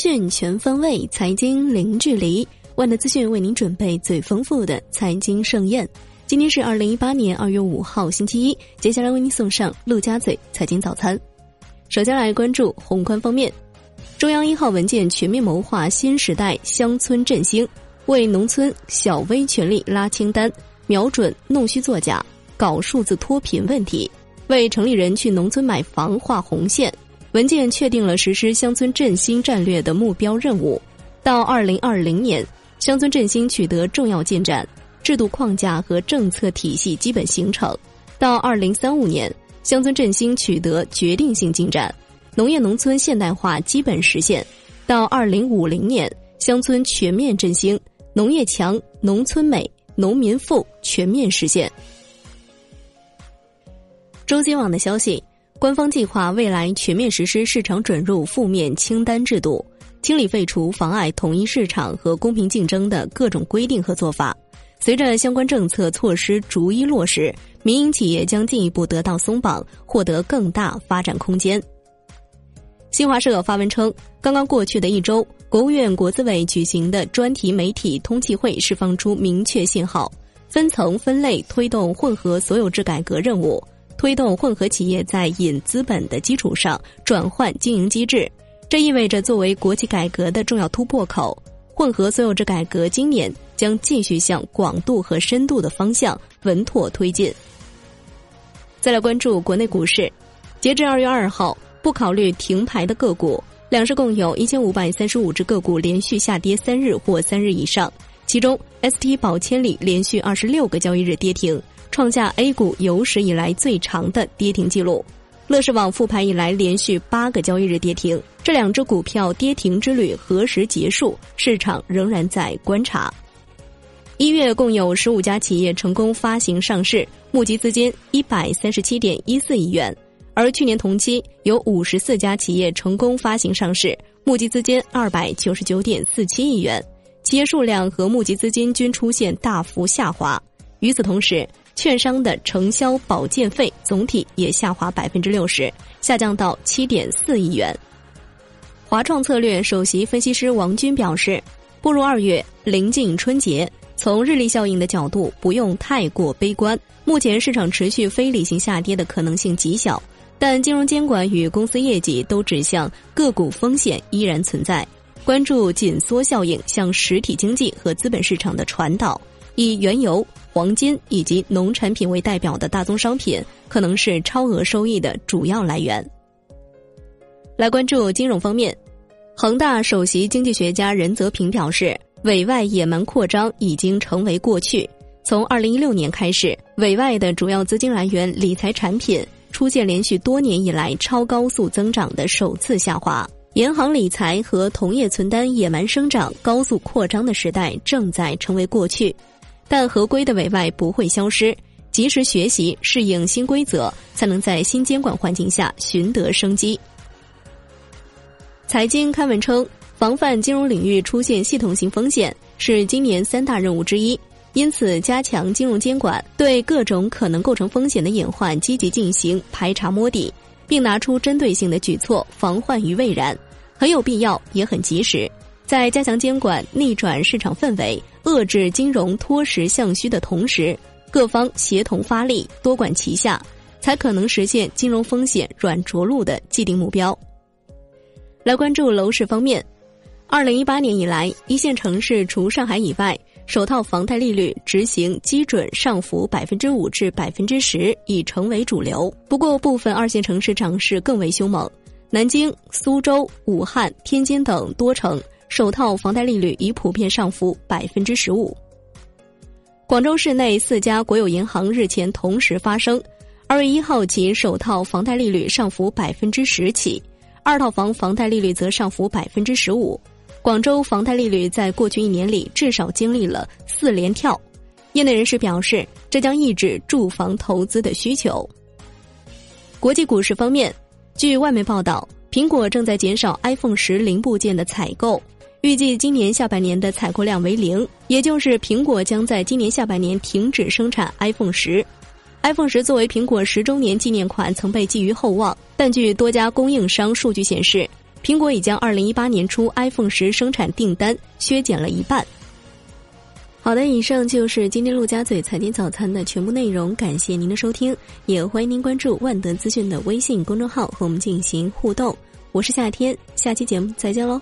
讯全方位，财经零距离。万德资讯为您准备最丰富的财经盛宴。今天是二零一八年二月五号，星期一。接下来为您送上陆家嘴财经早餐。首先来关注宏观方面，中央一号文件全面谋划新时代乡村振兴，为农村小微权力拉清单，瞄准弄虚作假、搞数字脱贫问题，为城里人去农村买房画红线。文件确定了实施乡村振兴战略的目标任务，到二零二零年，乡村振兴取得重要进展，制度框架和政策体系基本形成；到二零三五年，乡村振兴取得决定性进展，农业农村现代化基本实现；到二零五零年，乡村全面振兴，农业强、农村美、农民富全面实现。中新网的消息。官方计划未来全面实施市场准入负面清单制度，清理废除妨碍统一市场和公平竞争的各种规定和做法。随着相关政策措施逐一落实，民营企业将进一步得到松绑，获得更大发展空间。新华社发文称，刚刚过去的一周，国务院国资委举行的专题媒体通气会释放出明确信号，分层分类推动混合所有制改革任务。推动混合企业在引资本的基础上转换经营机制，这意味着作为国企改革的重要突破口，混合所有制改革今年将继续向广度和深度的方向稳妥推进。再来关注国内股市，截至二月二号，不考虑停牌的个股，两市共有一千五百三十五只个股连续下跌三日或三日以上，其中 ST 宝千里连续二十六个交易日跌停。创下 A 股有史以来最长的跌停记录，乐视网复牌以来连续八个交易日跌停。这两只股票跌停之旅何时结束？市场仍然在观察。一月共有十五家企业成功发行上市，募集资金一百三十七点一四亿元，而去年同期有五十四家企业成功发行上市，募集资金二百九十九点四七亿元，企业数量和募集资金均出现大幅下滑。与此同时，券商的承销保荐费总体也下滑百分之六十，下降到七点四亿元。华创策略首席分析师王军表示，步入二月，临近春节，从日历效应的角度，不用太过悲观。目前市场持续非理性下跌的可能性极小，但金融监管与公司业绩都指向个股风险依然存在。关注紧缩效应向实体经济和资本市场的传导。以原油、黄金以及农产品为代表的大宗商品，可能是超额收益的主要来源。来关注金融方面，恒大首席经济学家任泽平表示，委外野蛮扩张已经成为过去。从二零一六年开始，委外的主要资金来源理财产品出现连续多年以来超高速增长的首次下滑，银行理财和同业存单野蛮生长、高速扩张的时代正在成为过去。但合规的委外不会消失，及时学习适应新规则，才能在新监管环境下寻得生机。财经刊文称，防范金融领域出现系统性风险是今年三大任务之一，因此加强金融监管，对各种可能构成风险的隐患积极进行排查摸底，并拿出针对性的举措防患于未然，很有必要，也很及时。在加强监管、逆转市场氛围、遏制金融脱实向虚的同时，各方协同发力，多管齐下，才可能实现金融风险软着陆的既定目标。来关注楼市方面，二零一八年以来，一线城市除上海以外，首套房贷利率执行基准上浮百分之五至百分之十已成为主流。不过，部分二线城市涨势更为凶猛，南京、苏州、武汉、天津等多城。首套房贷利率已普遍上浮百分之十五。广州市内四家国有银行日前同时发生，二月一号起首套房贷利率上浮百分之十起，二套房房贷利率则上浮百分之十五。广州房贷利率在过去一年里至少经历了四连跳，业内人士表示，这将抑制住房投资的需求。国际股市方面，据外媒报道，苹果正在减少 iPhone 十零部件的采购。预计今年下半年的采购量为零，也就是苹果将在今年下半年停止生产 iPhone 十。iPhone 十作为苹果十周年纪念款，曾被寄予厚望，但据多家供应商数据显示，苹果已将二零一八年初 iPhone 十生产订单削减了一半。好的，以上就是今天陆家嘴财经早餐的全部内容，感谢您的收听，也欢迎您关注万德资讯的微信公众号和我们进行互动。我是夏天，下期节目再见喽。